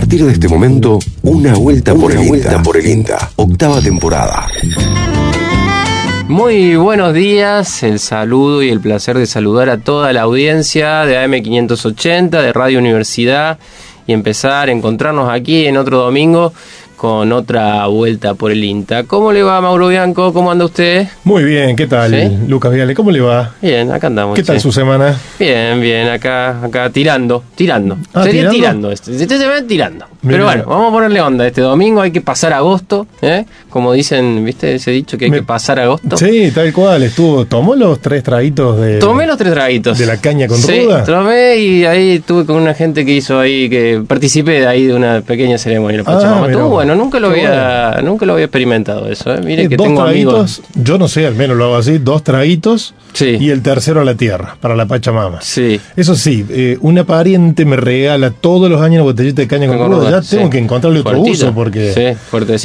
partir de este momento, una vuelta por el vuelta por el INTA, octava temporada. Muy buenos días, el saludo y el placer de saludar a toda la audiencia de AM580, de Radio Universidad y empezar a encontrarnos aquí en otro domingo con otra vuelta por el INTA. ¿Cómo le va, Mauro Bianco? ¿Cómo anda usted? Muy bien, ¿qué tal, Lucas Viale? ¿Cómo le va? Bien, acá andamos. ¿Qué tal su semana? Bien, bien, acá, acá tirando, tirando. Ah, Sería tirando, este, este se ve tirando. Pero bueno, vamos a ponerle onda. Este domingo hay que pasar agosto, ¿eh? Como dicen, ¿viste ese dicho que hay que pasar agosto? Sí, tal cual. Estuvo, tomó los tres traguitos de. Tomé los tres traguitos. De la caña con sí, ruda. Tomé y ahí estuve con una gente que hizo ahí, que participé de ahí de una pequeña ceremonia. Ah, estuvo bueno, nunca lo había, nunca lo había experimentado eso. ¿eh? Mire que dos tengo traguitos, yo no sé, al menos lo hago así, dos traguitos y el tercero a la tierra, para la Pachamama. Sí. Eso sí, eh, una pariente me regala todos los años una botellita de caña con, ruda. Ya tengo que encontrarle otro uso porque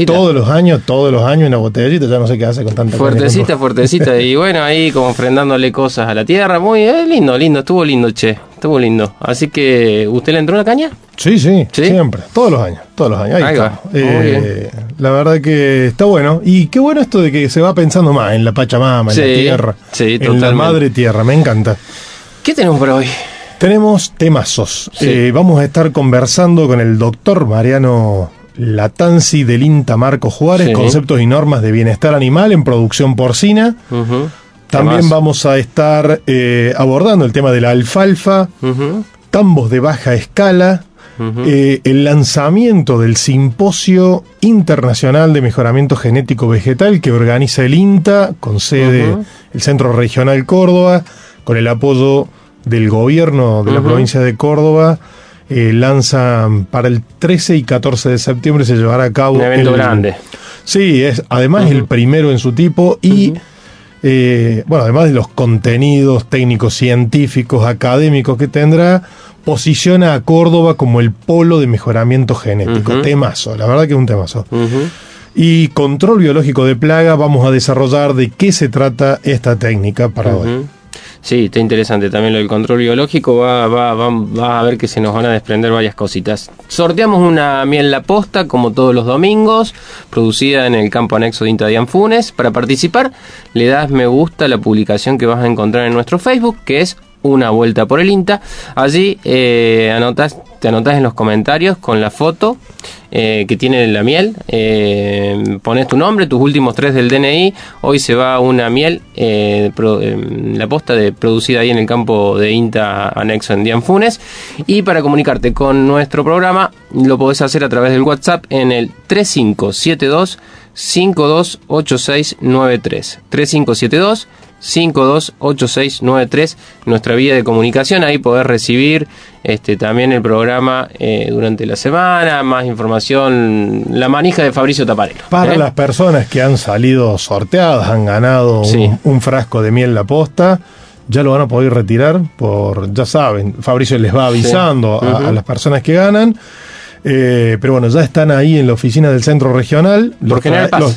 todos los años, todos los años una botellita, ya no sé qué hace con tanta Fuertecita, fuertecita. y bueno, ahí como ofrendándole cosas a la tierra. Muy eh, lindo, lindo, estuvo lindo, che. Estuvo lindo. Así que, ¿usted le entró una caña? Sí, sí, siempre. Todos los años, todos los años. Ahí, está. Eh, la verdad que está bueno. Y qué bueno esto de que se va pensando más en la Pachamama, en la tierra. en la madre tierra. Me encanta. ¿Qué tenemos por hoy? Tenemos temazos. Eh, vamos a estar conversando con el doctor Mariano Latanzi del INTA Marco Juárez, conceptos y normas de bienestar animal en producción porcina. También vamos a estar eh, abordando el tema de la alfalfa, tambos de baja escala, eh, el lanzamiento del Simposio Internacional de Mejoramiento Genético Vegetal que organiza el INTA con sede el Centro Regional Córdoba, con el apoyo del gobierno de la provincia de Córdoba. Eh, lanzan para el 13 y 14 de septiembre se llevará a cabo un evento grande. Sí, es además el primero en su tipo y eh, bueno, además de los contenidos técnicos, científicos, académicos que tendrá, posiciona a Córdoba como el polo de mejoramiento genético. Temazo, la verdad que es un temazo. Y control biológico de plaga, vamos a desarrollar de qué se trata esta técnica para hoy. Sí, está interesante también lo del control biológico. Va, va, va, a ver que se nos van a desprender varias cositas. Sorteamos una miel la posta, como todos los domingos, producida en el campo anexo de Inta Funes. Para participar, le das me gusta a la publicación que vas a encontrar en nuestro Facebook, que es una vuelta por el INTA. Allí eh, anotas, te anotas en los comentarios con la foto eh, que tiene la miel. Eh, pones tu nombre, tus últimos tres del DNI. Hoy se va una miel, la posta de, producida ahí en el campo de INTA anexo en Dianfunes. Y para comunicarte con nuestro programa, lo podés hacer a través del WhatsApp en el 3572 528693 3572 528693, nuestra vía de comunicación. Ahí poder recibir este, también el programa eh, durante la semana, más información, la manija de Fabricio Taparelo. Para ¿eh? las personas que han salido sorteadas, han ganado un, frasco de miel la posta. Ya lo van a poder retirar por, ya saben, Fabricio les va avisando a las personas que ganan. Eh, pero bueno, ya están ahí en la oficina del centro regional. Los,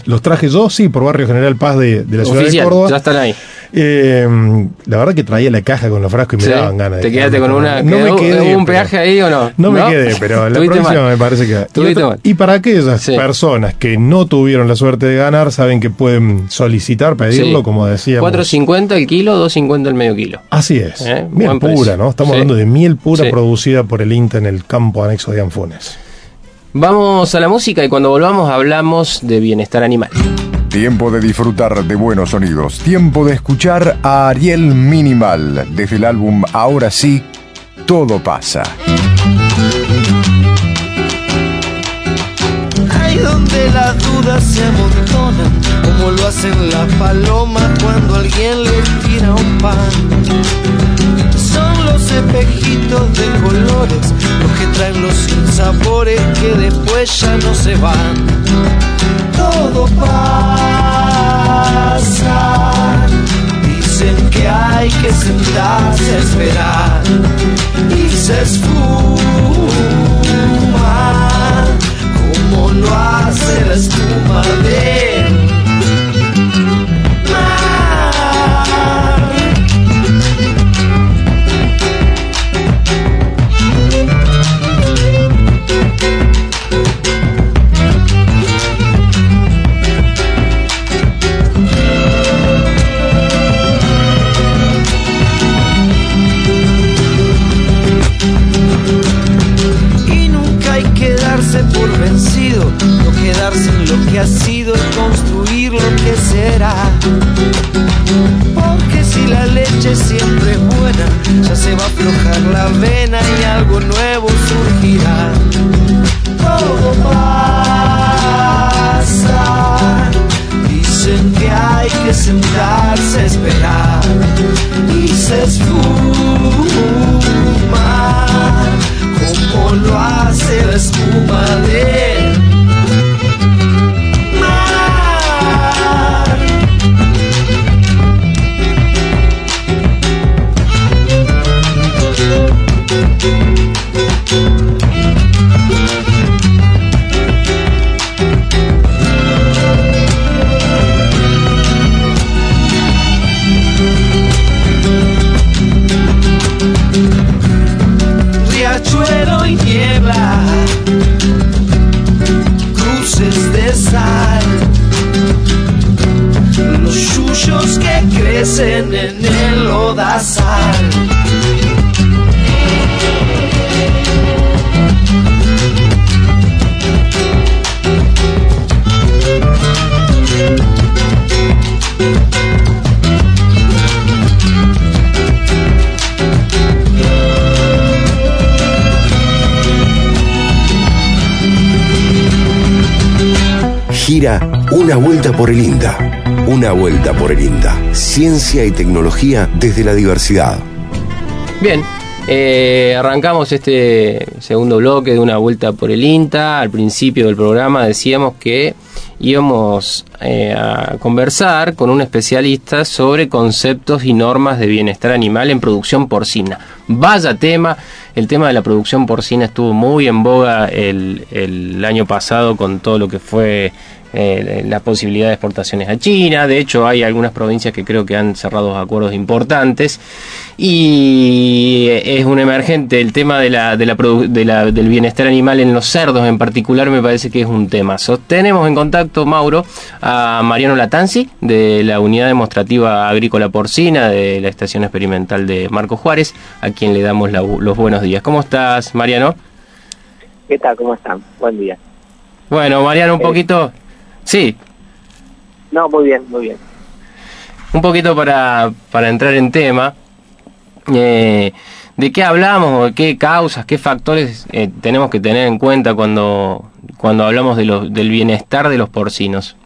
los, traje yo, sí, por Barrio General Paz de, la ciudad de Córdoba. Ya están ahí. Eh, la verdad que traía la caja con los frascos y me daban ganas. ¿Te quedaste con una? No me quedé, un peaje ahí o no? No, me quedé, pero la próxima me parece que. Y, y, para aquellas personas que no tuvieron la suerte de ganar, saben que pueden solicitar, pedirlo, como decíamos. 4.50 el kilo, 2.50 el medio kilo. Así es. ¿Eh? Miel pura, ¿no? Estamos hablando de miel pura producida por el INTA en el campo anexo de Anfunes. Vamos a la música y cuando volvamos hablamos de bienestar animal. Tiempo de disfrutar de buenos sonidos. Tiempo de escuchar a Ariel Minimal desde el álbum Ahora sí, todo pasa. Hay donde las dudas se como lo hacen las palomas cuando alguien tira un pan los espejitos de colores, los que traen los sabores que después ya no se van. Todo pasa, dicen que hay que sentarse a esperar y se esfuma como lo hace la espuma de que ha sido construir lo que será. Porque si la leche siempre es buena, ya se va a aflojar la vena y algo nuevo surgirá. Todo pasa, dicen que hay que sentarse una vuelta por el INDA una vuelta por el INDA. Ciencia y tecnología desde la diversidad. Bien, eh, arrancamos este segundo bloque de una vuelta por el INTA. Al principio del programa decíamos que íbamos eh, a conversar con un especialista sobre conceptos y normas de bienestar animal en producción porcina. Vaya tema, el tema de la producción porcina estuvo muy en boga el año pasado con todo lo que fue eh, la posibilidad de exportaciones a China. De hecho, hay algunas provincias que creo que han cerrado acuerdos importantes. Y es un emergente el tema de la, de la, del bienestar animal en los cerdos en particular, me parece que es un tema. Sostenemos en contacto, Mauro, a Mariano Latanzi, de la Unidad Demostrativa Agrícola Porcina de la Estación Experimental de Marco Juárez, a quien le damos los buenos días. ¿Cómo estás, Mariano? ¿Qué tal? ¿Cómo están? Buen día. Bueno, Mariano, un eh, poquito Sí. No, muy bien, muy bien. Un poquito para, para entrar en tema. Eh, ¿De qué hablamos? ¿Qué causas, qué factores eh, tenemos que tener en cuenta cuando, cuando hablamos de del bienestar de los porcinos?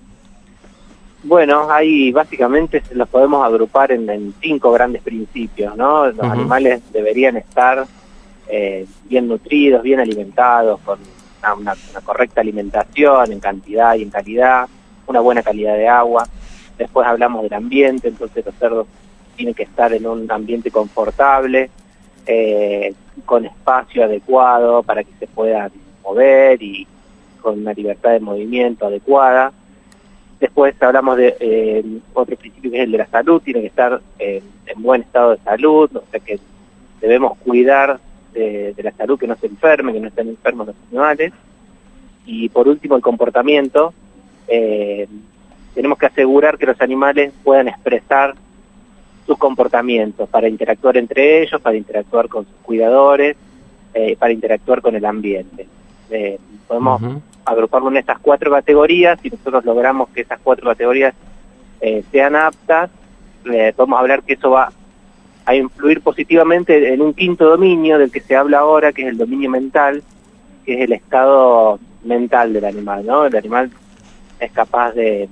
Bueno, ahí básicamente los podemos agrupar en, cinco grandes principios, ¿no? Los animales deberían estar eh, bien nutridos, bien alimentados, con una, correcta alimentación en cantidad y en calidad, una buena calidad de agua. Después hablamos del ambiente, entonces los cerdos tienen que estar en un ambiente confortable, eh, con espacio adecuado para que se puedan mover y con una libertad de movimiento adecuada. Después hablamos de eh, otro principio que es el de la salud, tiene que estar en buen estado de salud, o sea que debemos cuidar de, la salud, que no se enfermen, que no estén enfermos los animales. Y por último, el comportamiento. Eh, tenemos que asegurar que los animales puedan expresar sus comportamientos para interactuar entre ellos, para interactuar con sus cuidadores, eh, para interactuar con el ambiente. Eh, podemos agruparlo en estas cuatro categorías y nosotros logramos que esas cuatro categorías sean aptas, podemos hablar que eso va a influir positivamente en un quinto dominio del que se habla ahora, que es el dominio mental, que es el estado mental del animal, ¿no? El animal es capaz de,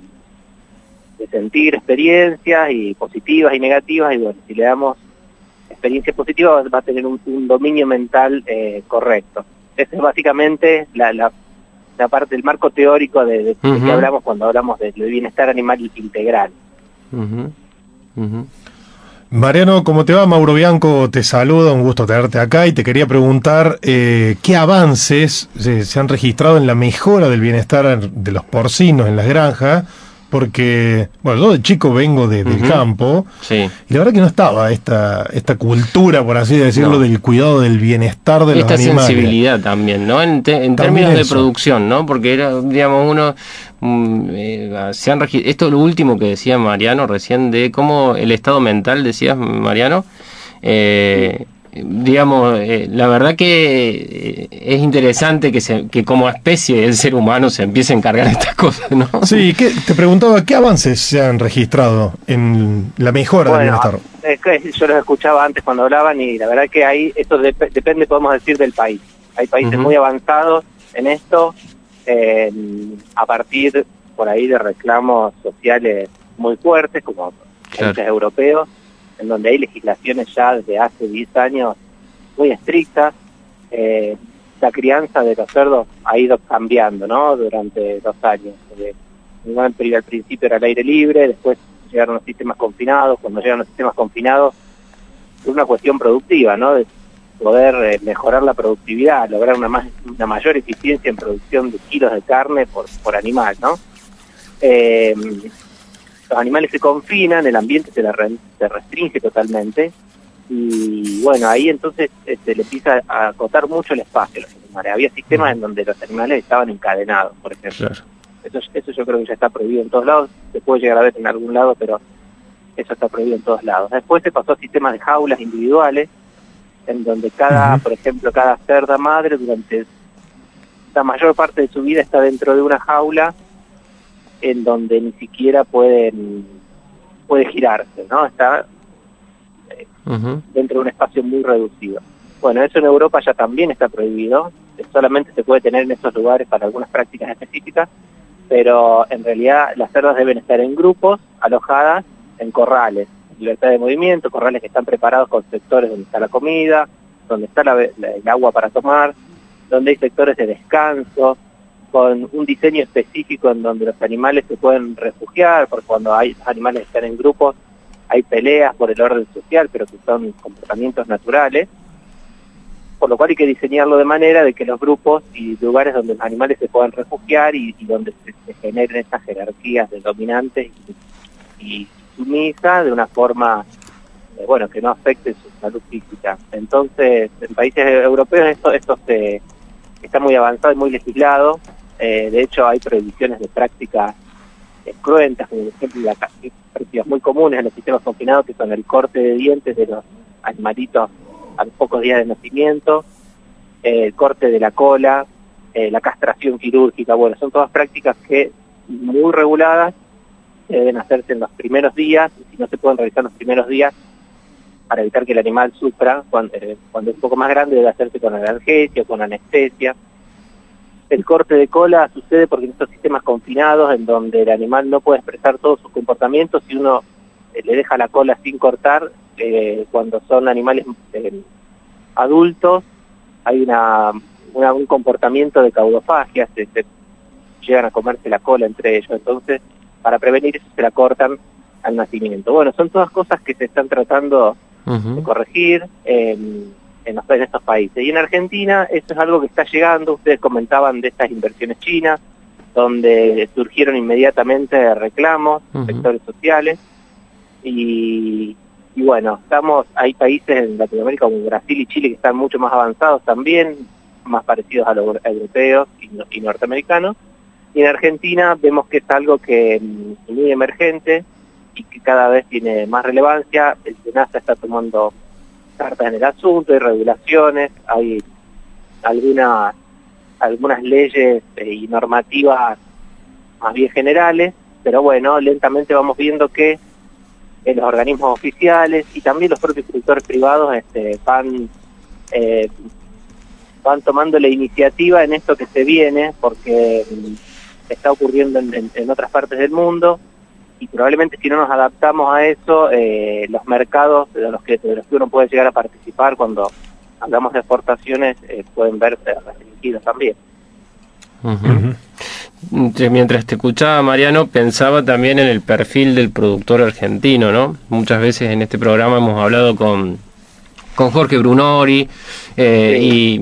de sentir experiencias y positivas y negativas, y bueno, si le damos experiencias positivas va a tener un, dominio mental eh, correcto. Esa es básicamente la, la, parte del marco teórico de, que hablamos cuando hablamos del bienestar animal integral. Mariano, ¿cómo te va? Mauro Bianco te saluda, un gusto tenerte acá y te quería preguntar eh, qué avances se, han registrado en la mejora del bienestar de los porcinos en las granjas, porque, bueno, yo de chico vengo de, del campo sí. y la verdad que no estaba esta, esta cultura, por así decirlo, del cuidado del bienestar de los animales. Esta sensibilidad también, ¿no? En, términos de producción, ¿no? Porque era, digamos, uno Mm, eh, se han esto es lo último que decía Mariano recién de cómo el estado mental, decías Mariano, eh, digamos, eh, la verdad que eh, es interesante que, se, que como especie el ser humano se empiece a encargar de estas cosas, ¿no? Sí, ¿qué, te preguntaba, ¿qué avances se han registrado en la mejora del bienestar? Es que yo los escuchaba antes cuando hablaban y la verdad que ahí, esto depende, podemos decir, del país. Hay países muy avanzados en esto, a partir por ahí de reclamos sociales muy fuertes, como países europeos, en donde hay legislaciones ya desde hace 10 años muy estrictas. Eh, la crianza de los cerdos ha ido cambiando, ¿no? Durante dos años. al principio era al aire libre, después llegaron los sistemas confinados. Cuando llegan los sistemas confinados, es una cuestión productiva, ¿no? De poder eh, mejorar la productividad, lograr una, más, una mayor eficiencia en producción de kilos de carne por, por animal, ¿no? Eh, los animales se confinan, el ambiente se, se restringe totalmente y bueno, ahí entonces se este, le empieza a acotar mucho el espacio a los animales. Había sistemas en donde los animales estaban encadenados, por ejemplo. Eso, eso yo creo que ya está prohibido en todos lados, se puede llegar a ver en algún lado, pero eso está prohibido en todos lados. Después se pasó a sistemas de jaulas individuales, en donde cada, por ejemplo, cada cerda madre durante la mayor parte de su vida está dentro de una jaula en donde ni siquiera pueden puede girarse, ¿no? Está eh, dentro de un espacio muy reducido. Bueno, eso en Europa ya también está prohibido, solamente se puede tener en esos lugares para algunas prácticas específicas, pero en realidad las cerdas deben estar en grupos, alojadas en corrales, libertad de movimiento, corrales que están preparados con sectores donde está la comida, donde está el agua para tomar, donde hay sectores de descanso, con un diseño específico en donde los animales se pueden refugiar, porque cuando hay animales que están en grupos hay peleas por el orden social, pero que son comportamientos naturales, por lo cual hay que diseñarlo de manera de que los grupos y lugares donde los animales se puedan refugiar y, donde se, generen estas jerarquías de dominantes y, sumisas de una forma eh, bueno que no afecte su salud física. Entonces, en países europeos esto, esto se, está muy avanzado y muy legislado, eh, de hecho, hay prohibiciones de prácticas cruentas, como por ejemplo las prácticas muy comunes en los sistemas confinados, que son el corte de dientes de los animalitos a los pocos días de nacimiento, eh, el corte de la cola, eh, la castración quirúrgica, bueno, son todas prácticas que muy reguladas deben hacerse en los primeros días, y si no se pueden realizar en los primeros días, para evitar que el animal sufra, cuando, cuando es un poco más grande debe hacerse con analgesia, con anestesia, el corte de cola sucede porque en estos sistemas confinados, en donde el animal no puede expresar todos sus comportamientos, si uno eh, le deja la cola sin cortar, eh, cuando son animales eh, adultos, hay una, un comportamiento de caudofagia, se, llegan a comerse la cola entre ellos, entonces para prevenir eso se la cortan al nacimiento. Bueno, son todas cosas que se están tratando de corregir en, los, en estos países. Y en Argentina eso es algo que está llegando, ustedes comentaban de estas inversiones chinas, donde surgieron inmediatamente reclamos, sectores sociales, y, bueno, estamos, hay países en Latinoamérica como Brasil y Chile que están mucho más avanzados también, más parecidos a los europeos y, norteamericanos, y en Argentina vemos que es algo que es mm, muy emergente y que cada vez tiene más relevancia, el SENASA está tomando cartas en el asunto, hay regulaciones, hay algunas algunas leyes eh, y normativas más bien generales, pero bueno, lentamente vamos viendo que en los organismos oficiales y también los propios productores privados este, van eh, van tomando la iniciativa en esto que se viene, porque está ocurriendo en otras partes del mundo y probablemente si no nos adaptamos a eso, eh, los mercados de los, que, de los que uno puede llegar a participar cuando hablamos de exportaciones eh, pueden verse restringidos también. Mientras te escuchaba, Mariano, pensaba también en el perfil del productor argentino, ¿no? Muchas veces en este programa hemos hablado con, con Jorge Brunori eh, y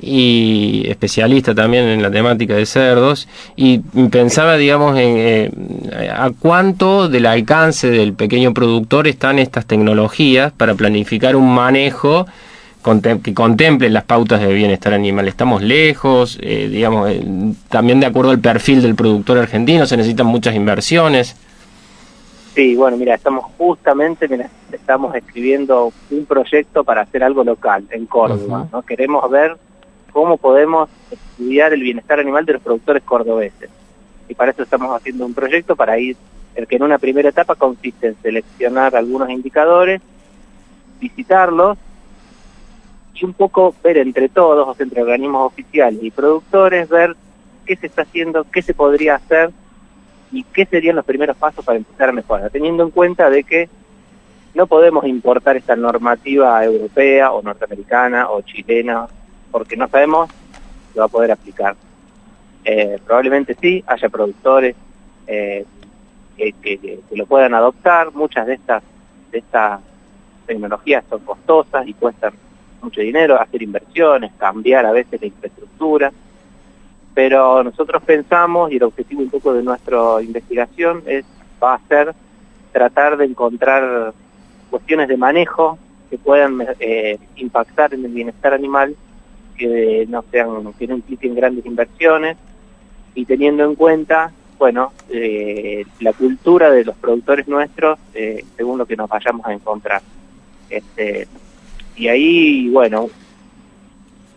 y especialista también en la temática de cerdos y pensaba digamos en eh, a cuánto del alcance del pequeño productor están estas tecnologías para planificar un manejo que contemple las pautas de bienestar animal. Estamos lejos, eh, digamos, eh, también de acuerdo al perfil del productor argentino se necesitan muchas inversiones. Sí, bueno, mira, estamos justamente, mira, estamos escribiendo un proyecto para hacer algo local en Córdoba, ¿no? Queremos ver cómo podemos estudiar el bienestar animal de los productores cordobeses. Y para eso estamos haciendo un proyecto para ir, el que en una primera etapa consiste en seleccionar algunos indicadores, visitarlos y un poco ver entre todos, entre organismos oficiales y productores, ver qué se está haciendo, qué se podría hacer y qué serían los primeros pasos para empezar a mejorar, teniendo en cuenta de que no podemos importar esta normativa europea o norteamericana o chilena porque no sabemos si va a poder aplicar. Eh, probablemente sí, haya productores eh, que, que, lo puedan adoptar, muchas de estas, de estas tecnologías son costosas y cuestan mucho dinero, hacer inversiones, cambiar a veces la infraestructura, pero nosotros pensamos, y el objetivo un poco de nuestra investigación es, va a ser tratar de encontrar cuestiones de manejo que puedan eh, impactar en el bienestar animal, que no sean, que no impliquen grandes inversiones, y teniendo en cuenta, bueno, eh, la cultura de los productores nuestros, eh, según lo que nos vayamos a encontrar. Este, y ahí, bueno,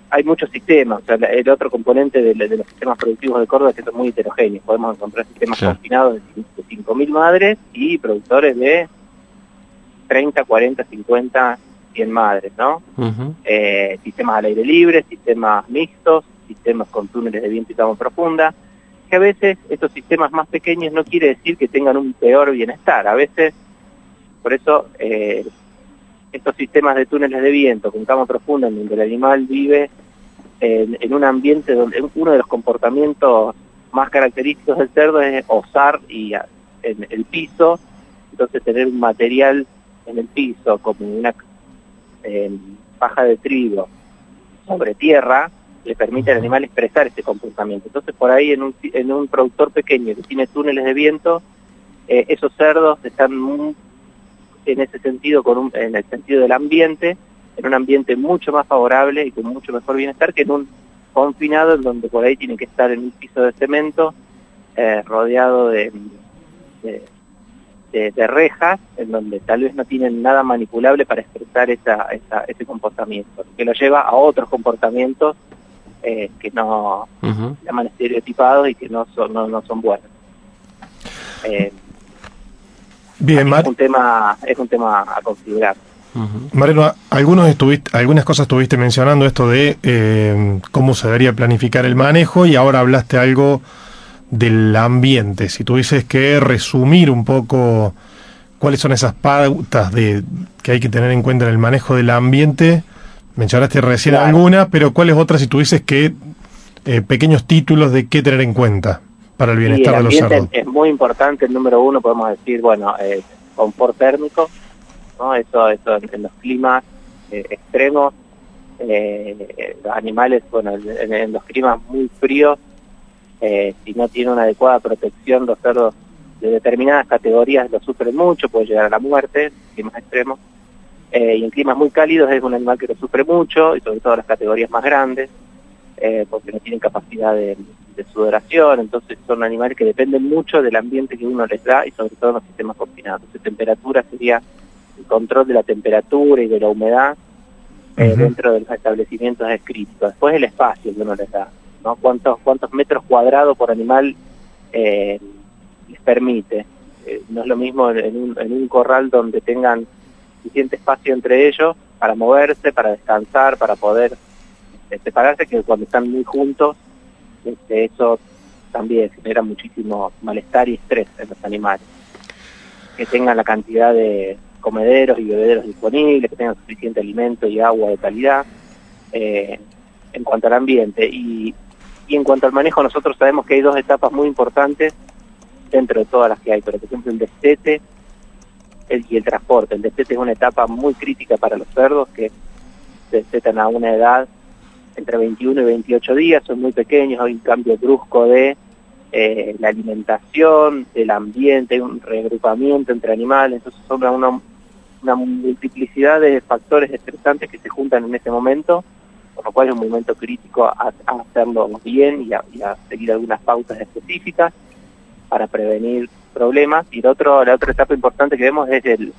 hay muchos sistemas. el otro componente de, los sistemas productivos de Córdoba es que son muy heterogéneos. Podemos encontrar sistemas confinados de, 5.000 madres y productores de 30, 40, 50, 100 madres, ¿no? Eh, sistemas al aire libre, sistemas mixtos, sistemas con túneles de viento y cama profunda, que a veces estos sistemas más pequeños no quiere decir que tengan un peor bienestar. A veces, por eso, eh, estos sistemas de túneles de viento con cama profunda en donde el animal vive en, un ambiente donde uno de los comportamientos más característicos del cerdo es osar y en el piso, entonces tener un material en el piso como una paja de trigo sobre tierra le permite al animal expresar ese comportamiento. Entonces por ahí en un, en un productor pequeño que tiene túneles de viento, eh, esos cerdos están muy en ese sentido, con en el sentido del ambiente, en un ambiente mucho más favorable y con mucho mejor bienestar que en un confinado en donde por ahí tienen que estar en un piso de cemento eh, rodeado de, de, rejas, en donde tal vez no tienen nada manipulable para expresar esa, ese comportamiento, que lo lleva a otros comportamientos eh, que no llaman estereotipados y que no son, no, son buenos. Eh, Bien, es un tema es un tema a considerar. Mariano, algunos estuviste, algunas cosas estuviste mencionando esto de eh, cómo se debería planificar el manejo y ahora hablaste algo del ambiente. Si tuvieses que resumir un poco cuáles son esas pautas de, que hay que tener en cuenta en el manejo del ambiente, mencionaste recién alguna, pero cuáles otras si tuvieses que eh, pequeños títulos de qué tener en cuenta para el bienestar de los cerdos. Es muy importante, el número uno podemos decir, bueno, eh, confort térmico, ¿no? Eso, eso en, los climas eh, extremos, eh, los animales, bueno, en, los climas muy fríos, si no tiene una adecuada protección, los cerdos de determinadas categorías lo sufren mucho, puede llegar a la muerte, en climas extremos. y en climas muy cálidos es un animal que lo sufre mucho, y sobre todo las categorías más grandes, porque no tienen capacidad de, de sudoración, entonces son animales que dependen mucho del ambiente que uno les da y sobre todo en los sistemas confinados. Entonces temperatura sería el control de la temperatura y de la humedad eh, dentro de los establecimientos es crítico. Después el espacio que uno les da, ¿no? ¿Cuántos, cuántos metros cuadrados por animal eh, les permite? Eh, no es lo mismo en un, en un corral donde tengan suficiente espacio entre ellos para moverse, para descansar, para poder separarse, que cuando están muy juntos este, eso también genera muchísimo malestar y estrés en los animales. Que tengan la cantidad de comederos y bebederos disponibles, que tengan suficiente alimento y agua de calidad eh, en cuanto al ambiente. Y, y en cuanto al manejo, nosotros sabemos que hay dos etapas muy importantes dentro de todas las que hay, pero por ejemplo el destete y el transporte. El destete es una etapa muy crítica para los cerdos que destetan a una edad entre 21 y 28 días, son muy pequeños, hay un cambio brusco de eh, la alimentación, del ambiente, un reagrupamiento entre animales, entonces son una, una multiplicidad de factores estresantes que se juntan en ese momento, por lo cual es un momento crítico a, hacerlo bien y a, seguir algunas pautas específicas. para prevenir problemas. Y el otro, la otra etapa importante que vemos es el,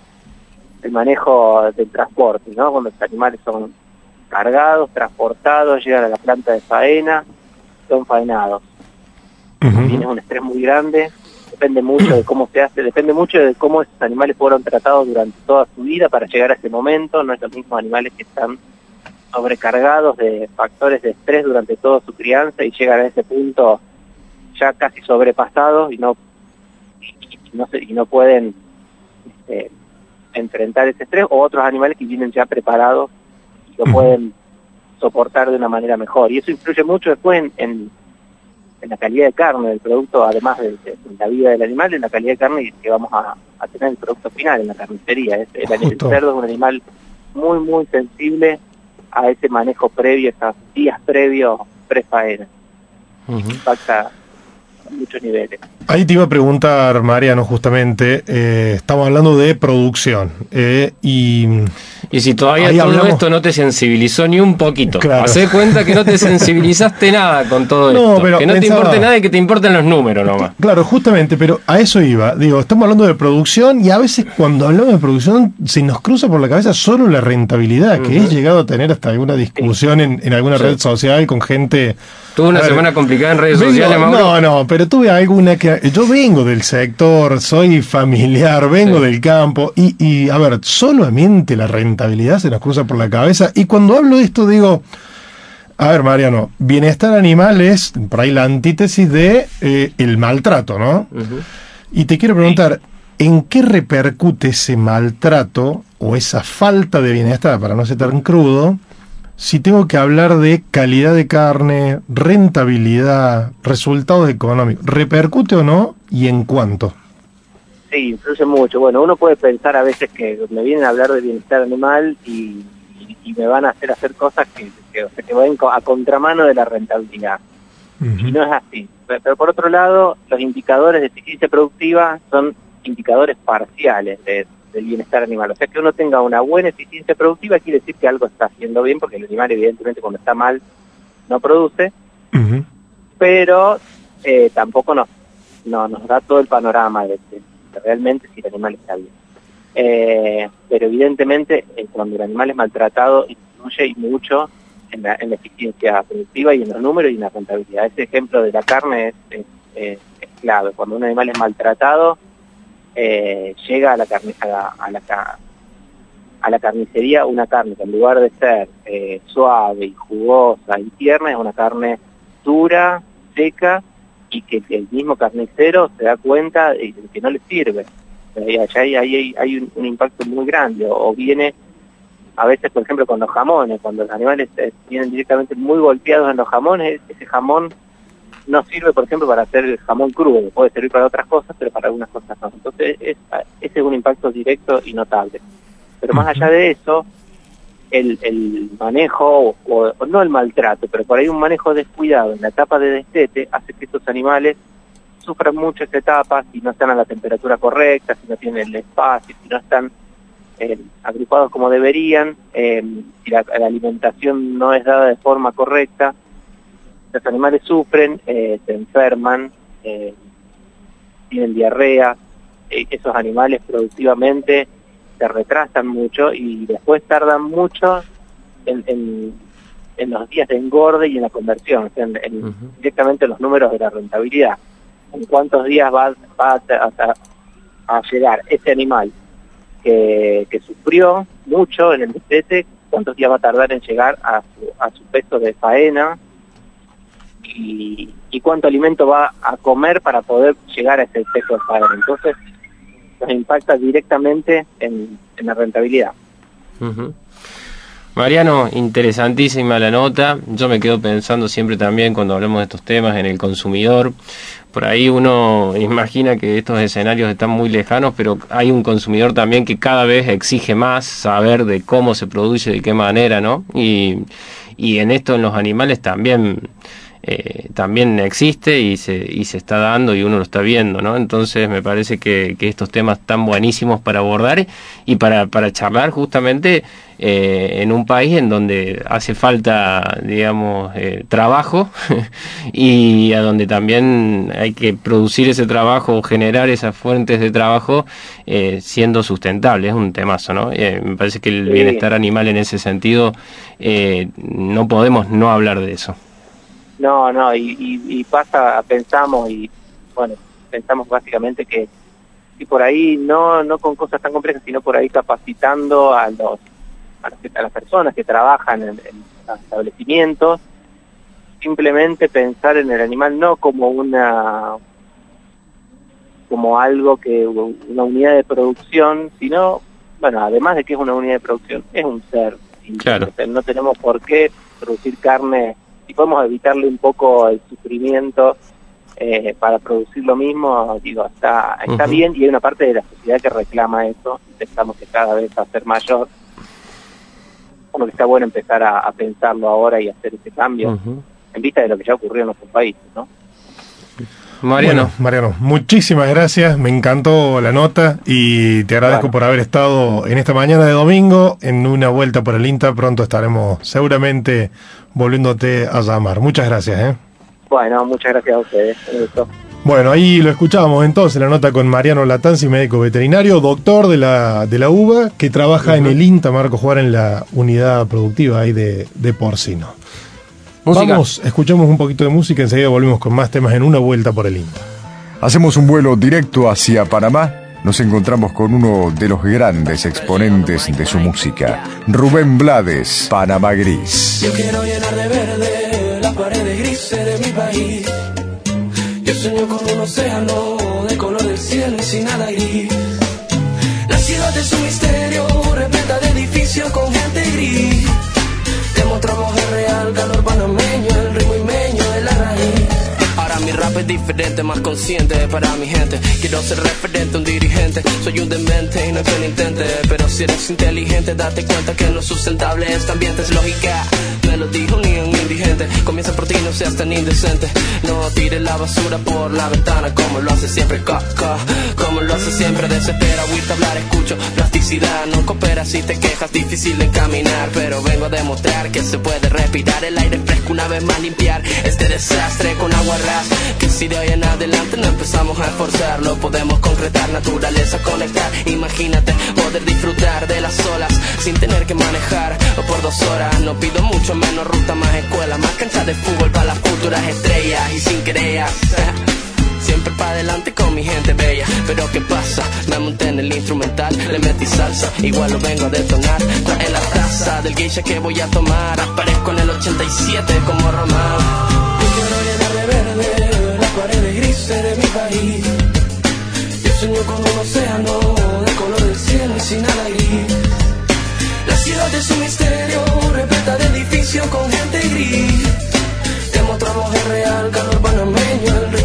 el manejo del transporte, ¿no? Cuando los animales son cargados, transportados, llegan a la planta de faena, son faenados. Tienes un estrés muy grande, depende mucho de cómo se hace, depende mucho de cómo esos animales fueron tratados durante toda su vida para llegar a ese momento, no es los mismos animales que están sobrecargados de factores de estrés durante toda su crianza y llegan a ese punto ya casi sobrepasados y no y, no, y no pueden este, enfrentar ese estrés o otros animales que vienen ya preparados y lo pueden soportar de una manera mejor. Y eso influye mucho después en, en, la calidad de carne del producto además de, la vida del animal en la calidad de carne que vamos a, tener el producto final en la carnicería. El, el cerdo es un animal muy muy sensible a ese manejo previo, esos días previos pre-faena. Impacta muchos niveles. Ahí te iba a preguntar, Mariano, justamente, eh, estamos hablando de producción eh, y... Y si todavía todo esto no te sensibilizó ni un poquito, claro. Hacé cuenta que no te sensibilizaste nada con todo esto, que no te importe nada y que te importen los números nomás. Claro, justamente, pero a eso iba. Digo, estamos hablando de producción y a veces cuando hablamos de producción se nos cruza por la cabeza solo la rentabilidad, que he llegado a tener hasta alguna discusión en, en, alguna red social con gente Tuve una semana complicada en redes sociales, No, no, pero tuve alguna que. Yo vengo del sector, soy familiar, vengo del campo, y, y, a ver, solamente la rentabilidad se nos cruza por la cabeza. Y cuando hablo de esto, digo. A ver, Mariano, bienestar animal es por ahí la antítesis de eh, el maltrato, ¿no? Y te quiero preguntar, ¿en qué repercute ese maltrato o esa falta de bienestar, para no ser tan crudo, si tengo que hablar de calidad de carne, rentabilidad, resultados económicos, ¿repercute o no y en cuánto? Sí, influye mucho. Bueno, uno puede pensar a veces que me vienen a hablar de bienestar animal y, me van a hacer hacer cosas que, que, vayan a contramano de la rentabilidad. Y no es así. Pero, por otro lado, los indicadores de eficiencia productiva son indicadores parciales de del bienestar animal. O sea, que uno tenga una buena eficiencia productiva quiere decir que algo está haciendo bien, porque el animal evidentemente cuando está mal no produce, pero eh, tampoco nos, no, nos da todo el panorama de, realmente si el animal está bien. Eh, pero evidentemente eh, cuando el animal es maltratado influye mucho en la, en la, eficiencia productiva y en los números y en la rentabilidad. Ese ejemplo de la carne es, es clave. Cuando un animal es maltratado, eh, llega a la, carne, a, la, a, la, carnicería una carne que en lugar de ser eh, suave y jugosa y tierna es una carne dura, seca y que el mismo carnicero se da cuenta de que no le sirve. allá hay, hay, hay un, impacto muy grande o, viene a veces por ejemplo con los jamones, cuando los animales eh, vienen directamente muy golpeados en los jamones, ese jamón no sirve, por ejemplo, para hacer jamón crudo, puede servir para otras cosas, pero para algunas cosas no. Entonces, ese es un impacto directo y notable. Pero más allá de eso, el, el manejo, o, no el maltrato, pero por ahí un manejo descuidado en la etapa de destete hace que estos animales sufran mucho esta etapa, si no están a la temperatura correcta, si no tienen el espacio, si no están eh, agrupados como deberían, eh, si la alimentación no es dada de forma correcta, los animales sufren, eh, se enferman, eh, tienen diarrea, eh, esos animales productivamente se retrasan mucho y después tardan mucho en, en, los días de engorde y en la conversión, o sea, en, directamente en los números de la rentabilidad. En cuántos días va, va a, llegar ese animal que, que sufrió mucho en el destete, cuántos días va a tardar en llegar a su, a su peso de faena, y, cuánto alimento va a comer para poder llegar a ese peso de padre. Entonces, nos impacta directamente en, la rentabilidad. Mariano, interesantísima la nota. Yo me quedo pensando siempre también cuando hablamos de estos temas en el consumidor. Por ahí uno imagina que estos escenarios están muy lejanos, pero hay un consumidor también que cada vez exige más saber de cómo se produce, de qué manera, ¿no? Y, y en esto en los animales también eh, también existe y se, y se está dando y uno lo está viendo, ¿no? Entonces me parece que, que estos temas están buenísimos para abordar y para, para charlar justamente eh, en un país en donde hace falta, digamos, eh, trabajo y a donde también hay que producir ese trabajo, generar esas fuentes de trabajo eh, siendo sustentable. Es un temazo, ¿no? me parece que el bienestar animal en ese sentido no podemos no hablar de eso. No, no, y, y, pasa, pensamos y, bueno, pensamos básicamente que y por ahí no no con cosas tan complejas, sino por ahí capacitando a los a las, personas que trabajan en, los establecimientos, simplemente pensar en el animal no como una como algo que una unidad de producción, sino, bueno, además de que es una unidad de producción, es un ser. Claro. No tenemos por qué producir carne, si podemos evitarle un poco el sufrimiento eh, para producir lo mismo, digo, está, está bien y hay una parte de la sociedad que reclama eso, pensamos que cada vez va a ser mayor. Como que está bueno empezar a, pensarlo ahora y hacer ese cambio en vista de lo que ya ocurrió en nuestro país, ¿no? Mariano. Mariano, muchísimas gracias, me encantó la nota y te agradezco por haber estado en esta mañana de domingo en una vuelta por el INTA. Pronto estaremos seguramente volviéndote a llamar. Muchas gracias. ¿eh? Bueno, muchas gracias a ustedes. Bueno, ahí lo escuchábamos entonces, la nota con Mariano Latanzi, médico veterinario, doctor de la, de la UBA, que trabaja en el INTA, Marco Jugar, en la unidad productiva ahí de, de porcino. Vamos, escuchamos un poquito de música, enseguida volvemos con más temas en una vuelta por el INTA. Hacemos un vuelo directo hacia Panamá. Nos encontramos con uno de los grandes exponentes de su música, Rubén Blades, Panamá Gris. Yo quiero llenar de verde las paredes grises de mi país sueño con un océano diferente, más consciente para mi gente. Quiero ser referente, un dirigente. Soy un demente y no que lo intente. Pero si eres inteligente, date cuenta que no es sustentable este ambiente, es lógica me lo dijo ni un indigente. Comienza por ti, no seas tan indecente. No tires la basura por la ventana como lo hace siempre, como lo hace siempre. Desespera, a hablar, escucho. Plasticidad no coopera si te quejas, difícil de caminar. Pero vengo a demostrar que se puede respirar el aire fresco una vez más, limpiar este desastre con agua ras. Que si de hoy en adelante no empezamos a esforzarlo, podemos concretar naturaleza, conectar. Imagínate poder disfrutar de las olas sin tener que manejar por dos horas. No pido mucho menos ruta, más escuela, más cancha de fútbol para las futuras estrellas y sin creas. Siempre para adelante con mi gente bella. Pero ¿qué pasa? Me monté en el instrumental, le metí salsa, igual lo vengo a detonar. Trae la taza del geisha que voy a tomar. Aparezco en el 87 como Román. Yo quiero llenar de verde las paredes grises de mi país. Yo sueño con un océano de color del cielo y sin nada gris. La ciudad es un misterio, repleta de edificios con gente gris. Demostramos el real panameño, el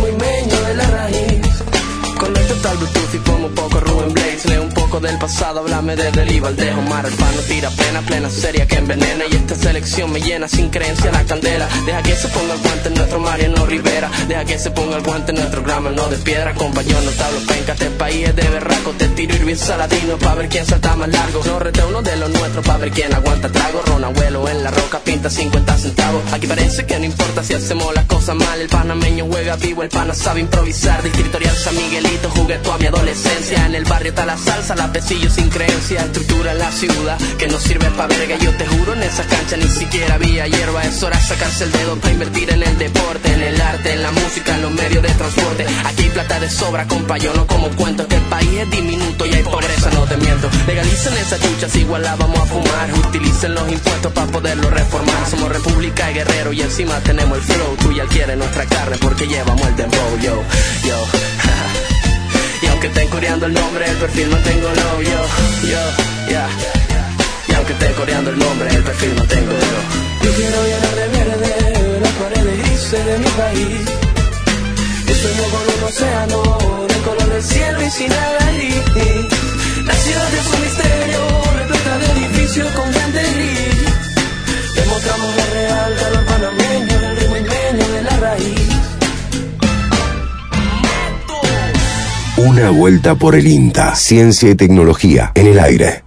Conecto al Bluetooth y pongo un poco Ruben Blades. Leo un poco del pasado, háblame de deliva. El dejo mar, el pan no tira pena, plena seria que envenena. Y esta selección me llena sin creencia la candela. Deja que se ponga el guante nuestro Mariano Rivera. Deja que se ponga el guante nuestro grama, no de piedra. Compañero, tablo penca, este país es de berraco. Te tiro ir bien saladino pa' ver quién salta más largo. No rete uno de los nuestros pa' ver quién aguanta trago. Ron abuelo en la roca pinta 50 centavos. Aquí parece que no importa si hacemos las cosas mal. El panameño juega vivo, el pana sabe improvisar. Distritorial San Miguelito jugué toda mi adolescencia. En el barrio está la salsa, la pesillo sin creencia. Estructura en la ciudad que no sirve pa' verga. Yo te juro, en esa cancha ni siquiera había hierba. Es hora sacarse el dedo para invertir en el deporte, en el arte, en la música, en los medios de transporte. Aquí hay plata de sobra, compa, yo no como cuento. Que el país es diminuto y hay pobreza, no te miento. Legalicen esas chuchas, igual la vamos a fumar. Utilicen los impuestos para poderlo reformar. Somos república y guerrero y encima tenemos el flow. Tú ya quieres nuestra carne porque llevamos el dembow, yo, yo. Aunque estén coreando el nombre, el perfil no tengo novio. Yo, ya. Y aunque estén coreando el nombre, el perfil no tengo yo. Yo quiero llenar de verde las paredes grises de mi país. Yo sueño con un océano del color del cielo y sin nada allí. La ciudad es un misterio, repleta de edificios con gente gris. Demostramos la real calor panameño, el ritmo de la Una vuelta por el INTA. Ciencia y tecnología en el aire.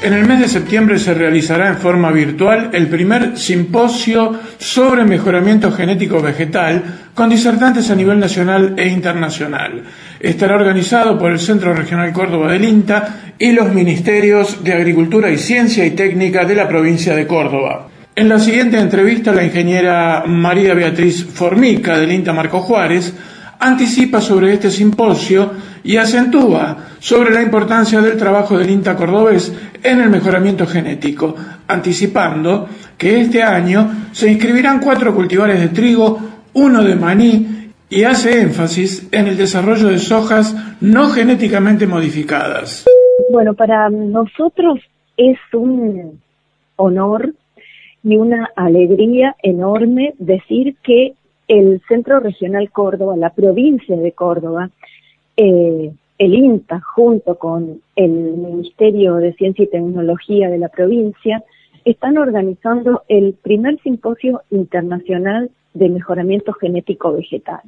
En el mes de septiembre se realizará en forma virtual el primer simposio sobre mejoramiento genético vegetal con disertantes a nivel nacional e internacional. Estará organizado por el Centro Regional Córdoba del INTA y los Ministerios de Agricultura y Ciencia y Técnica de la provincia de Córdoba. En la siguiente entrevista, la ingeniera María Beatriz Formica del INTA Marco Juárez anticipa sobre este simposio y acentúa sobre la importancia del trabajo del INTA cordobés en el mejoramiento genético, anticipando que este año se inscribirán cuatro cultivares de trigo, uno de maní y hace énfasis en el desarrollo de sojas no genéticamente modificadas. Bueno, para nosotros es un honor y una alegría enorme decir que el Centro Regional Córdoba, la provincia de Córdoba, eh, el INTA junto con el Ministerio de Ciencia y Tecnología de la provincia están organizando el primer simposio internacional de mejoramiento genético vegetal.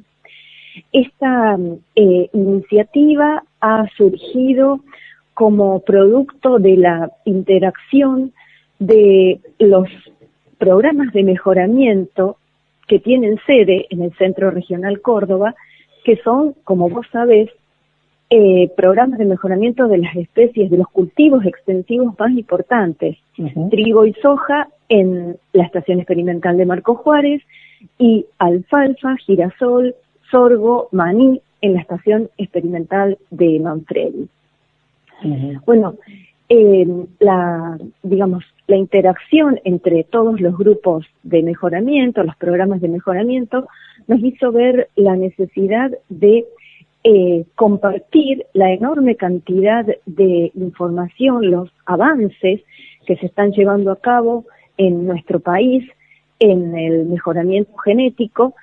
Esta eh, iniciativa ha surgido como producto de la interacción de los programas de mejoramiento que tienen sede en el Centro Regional Córdoba, que son, como vos sabés, eh, programas de mejoramiento de las especies, de los cultivos extensivos más importantes, trigo y soja en la Estación Experimental de Marco Juárez y alfalfa, girasol, sorgo, maní en la Estación Experimental de Manfredi. Bueno, la, digamos, la interacción entre todos los grupos de mejoramiento, los programas de mejoramiento, nos hizo ver la necesidad de eh, compartir la enorme cantidad de información, los avances que se están llevando a cabo en nuestro país en el mejoramiento genético.